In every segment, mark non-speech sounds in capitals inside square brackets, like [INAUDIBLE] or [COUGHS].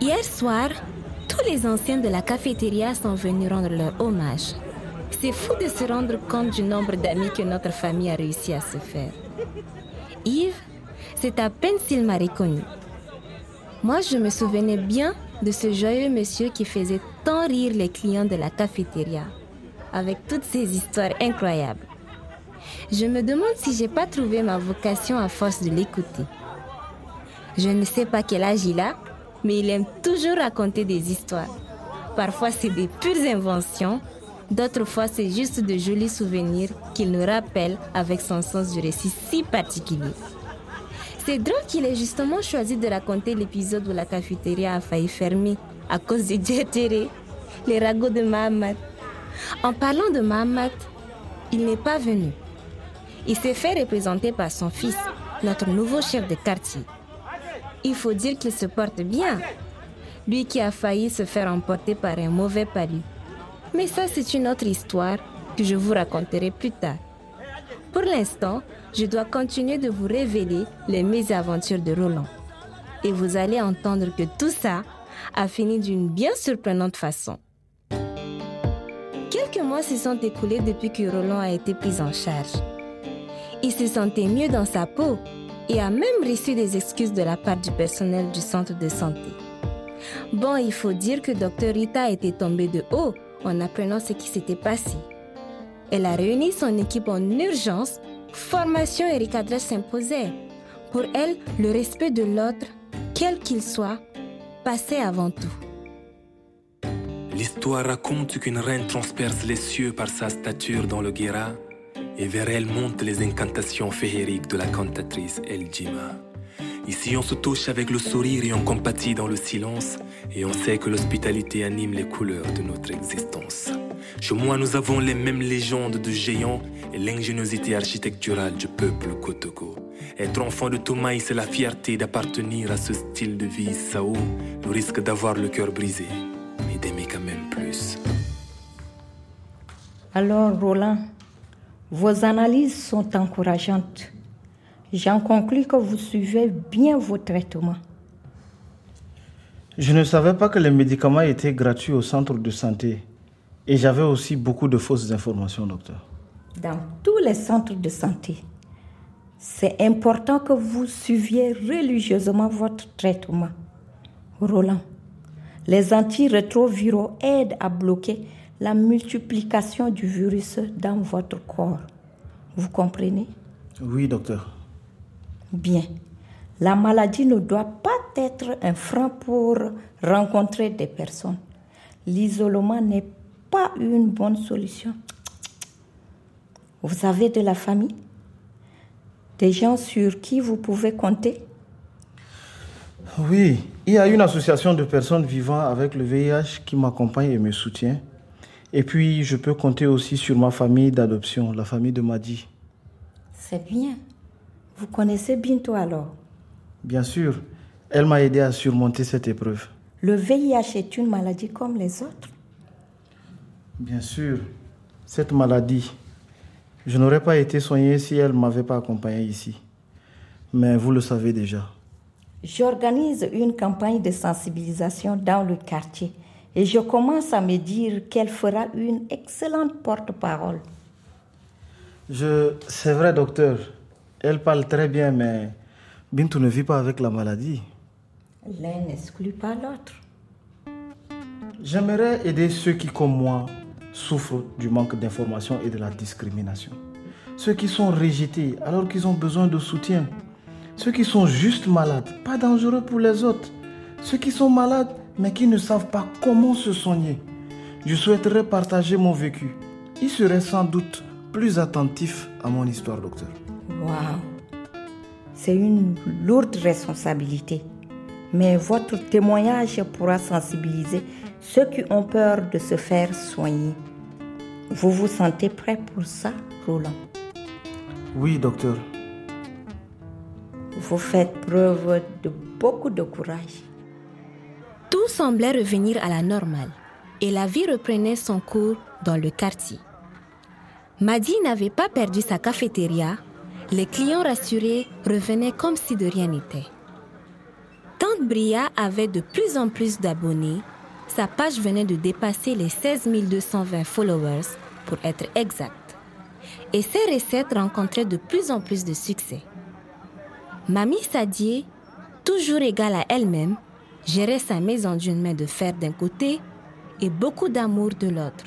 Hier soir, tous les anciens de la cafétéria sont venus rendre leur hommage. C'est fou de se rendre compte du nombre d'amis que notre famille a réussi à se faire. Yves, c'est à peine s'il m'a reconnu. Moi, je me souvenais bien de ce joyeux monsieur qui faisait tant rire les clients de la cafétéria, avec toutes ces histoires incroyables. Je me demande si j'ai pas trouvé ma vocation à force de l'écouter. Je ne sais pas quel âge il a, mais il aime toujours raconter des histoires. Parfois, c'est des pures inventions, d'autres fois, c'est juste de jolis souvenirs qu'il nous rappelle avec son sens du récit si particulier. C'est drôle qu'il ait justement choisi de raconter l'épisode où la cafétéria a failli fermer à cause du Djertere, les ragots de Mahamat. En parlant de Mahamat, il n'est pas venu. Il s'est fait représenter par son fils, notre nouveau chef de quartier. Il faut dire qu'il se porte bien. Lui qui a failli se faire emporter par un mauvais palu. Mais ça, c'est une autre histoire que je vous raconterai plus tard. Pour l'instant, je dois continuer de vous révéler les mésaventures de Roland. Et vous allez entendre que tout ça a fini d'une bien surprenante façon. Quelques mois se sont écoulés depuis que Roland a été pris en charge. Il se sentait mieux dans sa peau et a même reçu des excuses de la part du personnel du centre de santé. Bon, il faut dire que Dr Rita était tombée de haut en apprenant ce qui s'était passé. Elle a réuni son équipe en urgence, formation et recadrage s'imposaient. Pour elle, le respect de l'autre, quel qu'il soit, passait avant tout. L'histoire raconte qu'une reine transperce les cieux par sa stature dans le Guéra et vers elle montent les incantations féeriques de la cantatrice El Jima. Ici, on se touche avec le sourire et on compatit dans le silence, et on sait que l'hospitalité anime les couleurs de notre existence. Chez moi, nous avons les mêmes légendes de géants et l'ingéniosité architecturale du peuple Kotoko. Être enfant de Toumaï, c'est la fierté d'appartenir à ce style de vie Sao, le risque d'avoir le cœur brisé, mais d'aimer quand même plus. Alors, Roland, vos analyses sont encourageantes. J'en conclus que vous suivez bien vos traitements. Je ne savais pas que les médicaments étaient gratuits au centre de santé. Et j'avais aussi beaucoup de fausses informations, docteur. Dans tous les centres de santé, c'est important que vous suiviez religieusement votre traitement. Roland, les antirétroviraux aident à bloquer la multiplication du virus dans votre corps. Vous comprenez? Oui, docteur. Bien. La maladie ne doit pas être un frein pour rencontrer des personnes. L'isolement n'est pas une bonne solution. Vous avez de la famille? Des gens sur qui vous pouvez compter? Oui, il y a une association de personnes vivant avec le VIH qui m'accompagne et me soutient. Et puis, je peux compter aussi sur ma famille d'adoption, la famille de Madi. C'est bien. Vous connaissez Binto alors Bien sûr, elle m'a aidé à surmonter cette épreuve. Le VIH est une maladie comme les autres Bien sûr, cette maladie, je n'aurais pas été soignée si elle ne m'avait pas accompagné ici. Mais vous le savez déjà. J'organise une campagne de sensibilisation dans le quartier et je commence à me dire qu'elle fera une excellente porte-parole. Je, c'est vrai, docteur. Elle parle très bien, mais Bintou ne vit pas avec la maladie. L'un n'exclut pas l'autre. J'aimerais aider ceux qui, comme moi, souffrent du manque d'information et de la discrimination. Ceux qui sont rejetés alors qu'ils ont besoin de soutien. Ceux qui sont juste malades, pas dangereux pour les autres. Ceux qui sont malades mais qui ne savent pas comment se soigner. Je souhaiterais partager mon vécu. Ils seraient sans doute plus attentifs à mon histoire, docteur. Waouh C'est une lourde responsabilité. Mais votre témoignage pourra sensibiliser ceux qui ont peur de se faire soigner. Vous vous sentez prêt pour ça, Roland? Oui, docteur. Vous faites preuve de beaucoup de courage. Tout semblait revenir à la normale et la vie reprenait son cours dans le quartier. Madi n'avait pas perdu sa cafétéria. Les clients rassurés revenaient comme si de rien n'était. Bria avait de plus en plus d'abonnés, sa page venait de dépasser les 16 220 followers pour être exact. Et ses recettes rencontraient de plus en plus de succès. Mamie Sadie, toujours égale à elle-même, gérait sa maison d'une main de fer d'un côté et beaucoup d'amour de l'autre.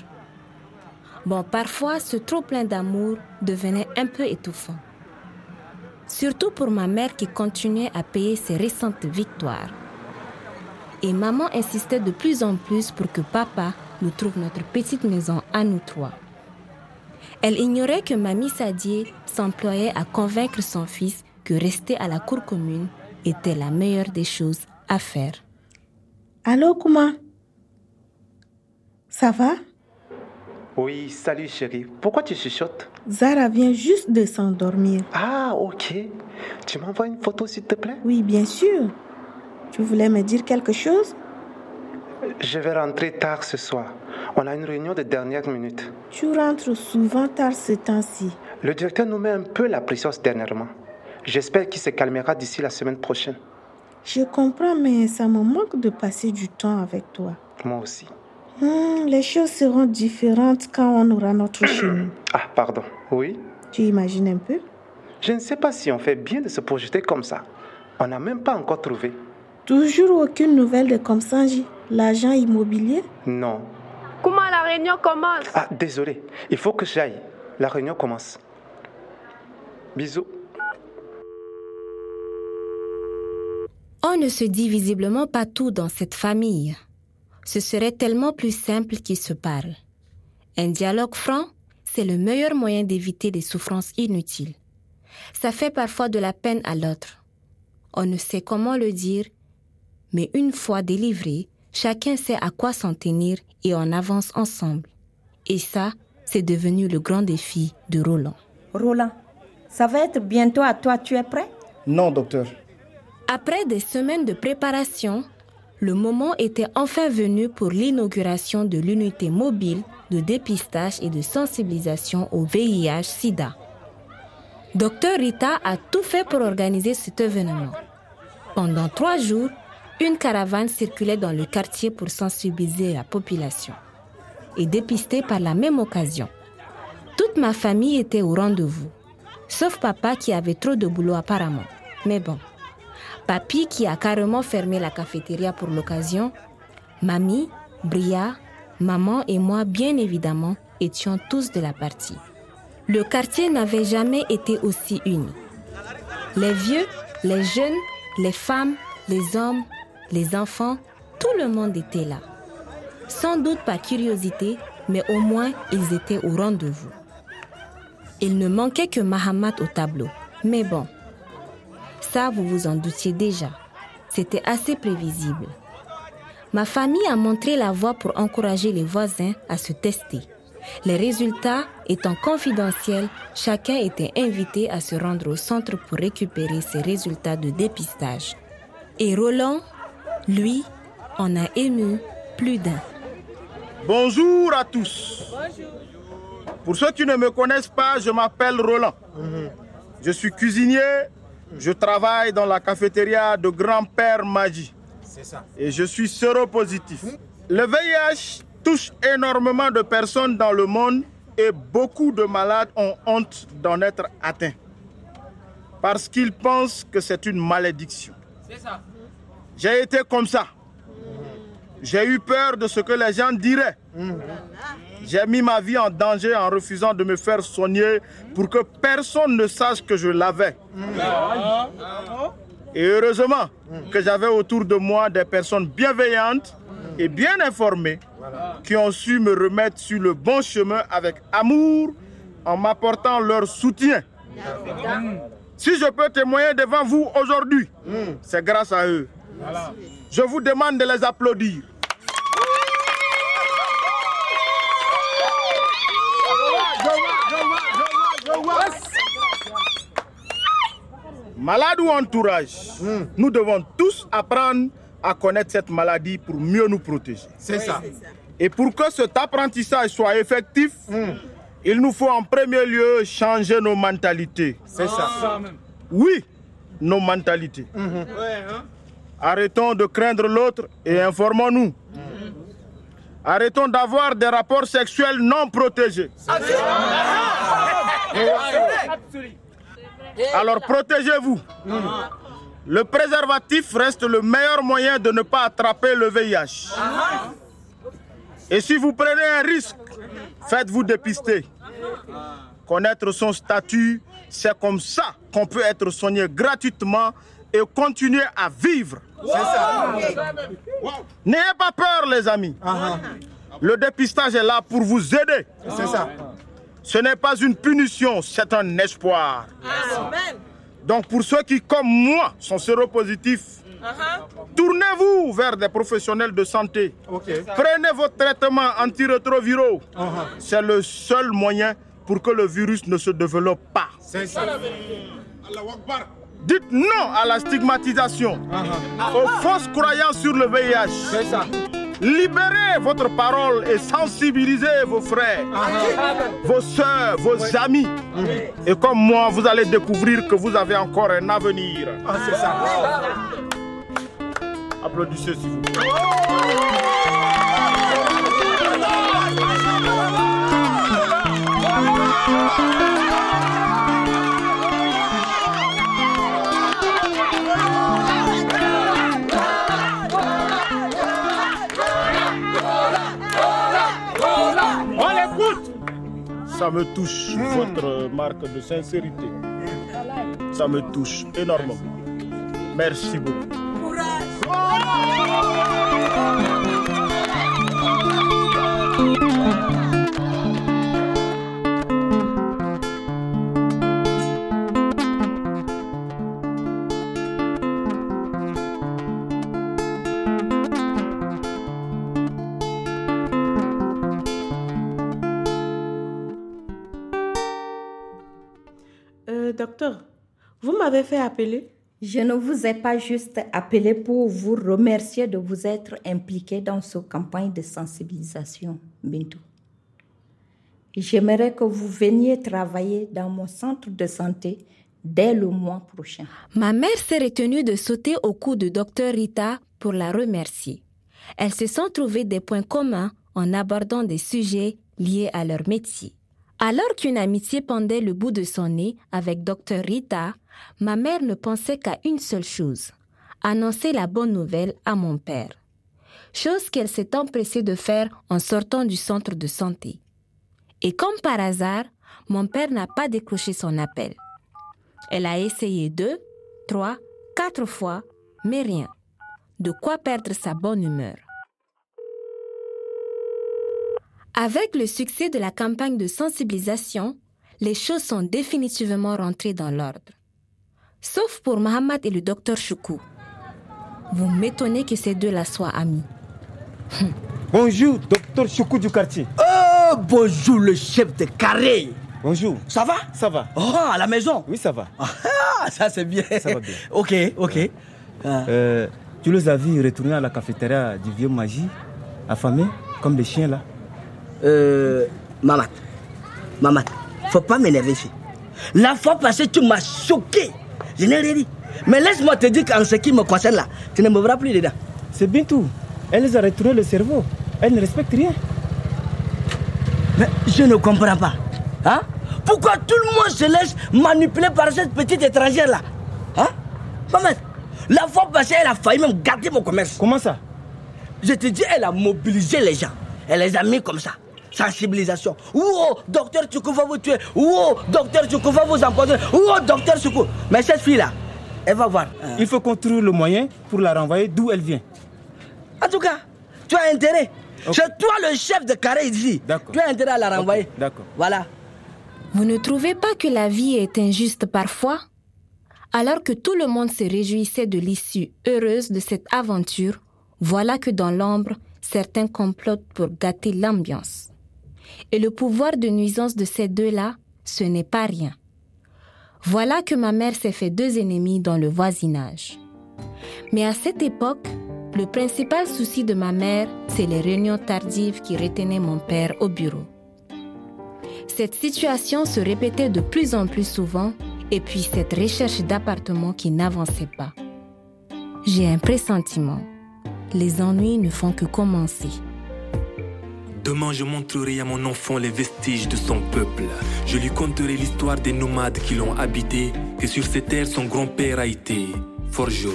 Bon, parfois, ce trop plein d'amour devenait un peu étouffant. Surtout pour ma mère qui continuait à payer ses récentes victoires. Et maman insistait de plus en plus pour que papa nous trouve notre petite maison à nous trois. Elle ignorait que Mamie Sadie s'employait à convaincre son fils que rester à la cour commune était la meilleure des choses à faire. Allô, Kouma Ça va? Oui, salut chérie. Pourquoi tu chuchotes? Zara vient juste de s'endormir. Ah, ok. Tu m'envoies une photo s'il te plaît? Oui, bien sûr. Tu voulais me dire quelque chose? Je vais rentrer tard ce soir. On a une réunion de dernière minute. Tu rentres souvent tard ce temps-ci. Le directeur nous met un peu la pression dernièrement. J'espère qu'il se calmera d'ici la semaine prochaine. Je comprends, mais ça me manque de passer du temps avec toi. Moi aussi. Hmm, les choses seront différentes quand on aura notre [COUGHS] chemin. Ah, pardon. Oui Tu imagines un peu? Je ne sais pas si on fait bien de se projeter comme ça. On n'a même pas encore trouvé. Toujours aucune nouvelle de Komsanji, l'agent immobilier? Non. Comment la réunion commence? Ah, désolé. Il faut que j'aille. La réunion commence. Bisous. On ne se dit visiblement pas tout dans cette famille. Ce serait tellement plus simple qu'ils se parlent. Un dialogue franc, c'est le meilleur moyen d'éviter des souffrances inutiles. Ça fait parfois de la peine à l'autre. On ne sait comment le dire, mais une fois délivré, chacun sait à quoi s'en tenir et on avance ensemble. Et ça, c'est devenu le grand défi de Roland. Roland, ça va être bientôt à toi, tu es prêt? Non, docteur. Après des semaines de préparation, le moment était enfin venu pour l'inauguration de l'unité mobile de dépistage et de sensibilisation au VIH-Sida. Docteur Rita a tout fait pour organiser cet événement. Pendant trois jours, une caravane circulait dans le quartier pour sensibiliser la population et dépister par la même occasion. Toute ma famille était au rendez-vous, sauf papa qui avait trop de boulot apparemment. Mais bon, Papy qui a carrément fermé la cafétéria pour l'occasion, mamie, Bria, maman et moi bien évidemment étions tous de la partie. Le quartier n'avait jamais été aussi uni. Les vieux, les jeunes, les femmes, les hommes, les enfants, tout le monde était là. Sans doute par curiosité, mais au moins ils étaient au rendez-vous. Il ne manquait que Mahamat au tableau. Mais bon, ça vous vous en doutiez déjà. C'était assez prévisible. Ma famille a montré la voie pour encourager les voisins à se tester. Les résultats étant confidentiels, chacun était invité à se rendre au centre pour récupérer ses résultats de dépistage. Et Roland, lui, en a ému plus d'un. Bonjour à tous. Pour ceux qui ne me connaissent pas, je m'appelle Roland. Je suis cuisinier. Je travaille dans la cafétéria de grand-père Maji. Et je suis séropositif. Le VIH touche énormément de personnes dans le monde et beaucoup de malades ont honte d'en être atteints. Parce qu'ils pensent que c'est une malédiction. J'ai été comme ça. J'ai eu peur de ce que les gens diraient. J'ai mis ma vie en danger en refusant de me faire soigner pour que personne ne sache que je l'avais. Et heureusement que j'avais autour de moi des personnes bienveillantes et bien informées qui ont su me remettre sur le bon chemin avec amour en m'apportant leur soutien. Si je peux témoigner devant vous aujourd'hui, c'est grâce à eux. Je vous demande de les applaudir. Malade ou entourage, nous devons tous apprendre à connaître cette maladie pour mieux nous protéger. C'est ça. Et pour que cet apprentissage soit effectif, il nous faut en premier lieu changer nos mentalités. C'est ça. Oui, nos mentalités. Arrêtons de craindre l'autre et informons-nous. Arrêtons d'avoir des rapports sexuels non protégés. Alors protégez-vous. Le préservatif reste le meilleur moyen de ne pas attraper le VIH. Et si vous prenez un risque, faites-vous dépister. Connaître son statut, c'est comme ça qu'on peut être soigné gratuitement et continuer à vivre. N'ayez pas peur, les amis. Le dépistage est là pour vous aider. C'est ça. Ce n'est pas une punition, c'est un espoir. Donc pour ceux qui, comme moi, sont séropositifs, tournez-vous vers des professionnels de santé. Prenez votre traitement antirétroviraux. C'est le seul moyen pour que le virus ne se développe pas. C'est ça. Dites non à la stigmatisation, aux fausses croyances sur le VIH. C'est ça. Libérez votre parole et sensibilisez vos frères, vos soeurs, vos amis. Et comme moi, vous allez découvrir que vous avez encore un avenir. Ah, c'est ça. Applaudissez s'il vous plaît. Ça me touche, votre marque de sincérité. Ça me touche énormément. Merci beaucoup. Docteur, vous m'avez fait appeler Je ne vous ai pas juste appelé pour vous remercier de vous être impliqué dans cette campagne de sensibilisation, Bintou. J'aimerais que vous veniez travailler dans mon centre de santé dès le mois prochain. Ma mère s'est retenue de sauter au cou de docteur Rita pour la remercier. Elles se sont trouvées des points communs en abordant des sujets liés à leur métier. Alors qu'une amitié pendait le bout de son nez avec Dr Rita, ma mère ne pensait qu'à une seule chose, annoncer la bonne nouvelle à mon père. Chose qu'elle s'est empressée de faire en sortant du centre de santé. Et comme par hasard, mon père n'a pas décroché son appel. Elle a essayé deux, trois, quatre fois, mais rien. De quoi perdre sa bonne humeur. Avec le succès de la campagne de sensibilisation, les choses sont définitivement rentrées dans l'ordre. Sauf pour Mohamed et le docteur Choukou. Vous m'étonnez que ces deux-là soient amis. [LAUGHS] Bonjour, docteur Choukou du quartier. Oh, bonjour, le chef de carré. Bonjour. Ça va? Ça va. Oh, à la maison? Oui, ça va. Ah, ça c'est bien. Ça va bien. [LAUGHS] ok, ok. Euh, tu les as vus retourner à la cafétéria du vieux magie, affamés, comme des chiens là? Euh, Mamat, Mamat, faut pas m'énerver ici. La fois passée, tu m'as choqué. Je n'ai rien dit. Mais laisse-moi te dire qu'en ce qui me concerne là, tu ne me verras plus dedans. C'est bien tout. Elle les a retourné le cerveau. Elle ne respecte rien. Mais je ne comprends pas. Hein? Pourquoi tout le monde se laisse manipuler par cette petite étrangère là? Hein? Maman, la fois passée, elle a failli même garder mon commerce. Comment ça? Je te dis, elle a mobilisé les gens. Elle les a mis comme ça sensibilisation. Oh, docteur Tchoukou va vous tuer. Oh, docteur Tchoukou va vous empoisonner. Oh, docteur Tchoukou. Mais cette fille-là, elle va voir. Il faut qu'on trouve le moyen pour la renvoyer d'où elle vient. En tout cas, tu as intérêt. C'est toi le chef de carré ici. Tu as intérêt à la renvoyer. D'accord. Voilà. Vous ne trouvez pas que la vie est injuste parfois? Alors que tout le monde se réjouissait de l'issue heureuse de cette aventure, voilà que dans l'ombre, certains complotent pour gâter l'ambiance. Et le pouvoir de nuisance de ces deux-là, ce n'est pas rien. Voilà que ma mère s'est fait deux ennemis dans le voisinage. Mais à cette époque, le principal souci de ma mère, c'est les réunions tardives qui retenaient mon père au bureau. Cette situation se répétait de plus en plus souvent et puis cette recherche d'appartement qui n'avançait pas. J'ai un pressentiment. Les ennuis ne font que commencer. Demain, je montrerai à mon enfant les vestiges de son peuple. Je lui conterai l'histoire des nomades qui l'ont habité, que sur ces terres son grand-père a été forgeron,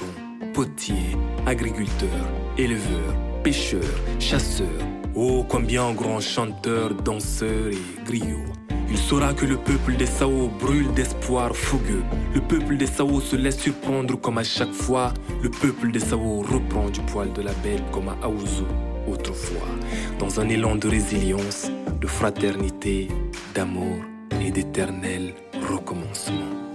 potier, agriculteur, éleveur, pêcheur, chasseur. Oh, combien grand chanteur, danseur et griot. Il saura que le peuple des Sao brûle d'espoir fougueux. Le peuple des Sao se laisse surprendre comme à chaque fois. Le peuple des Sao reprend du poil de la belle comme à Aouzou autrefois. Dans un élan de résilience, de fraternité, d'amour et d'éternel recommencement.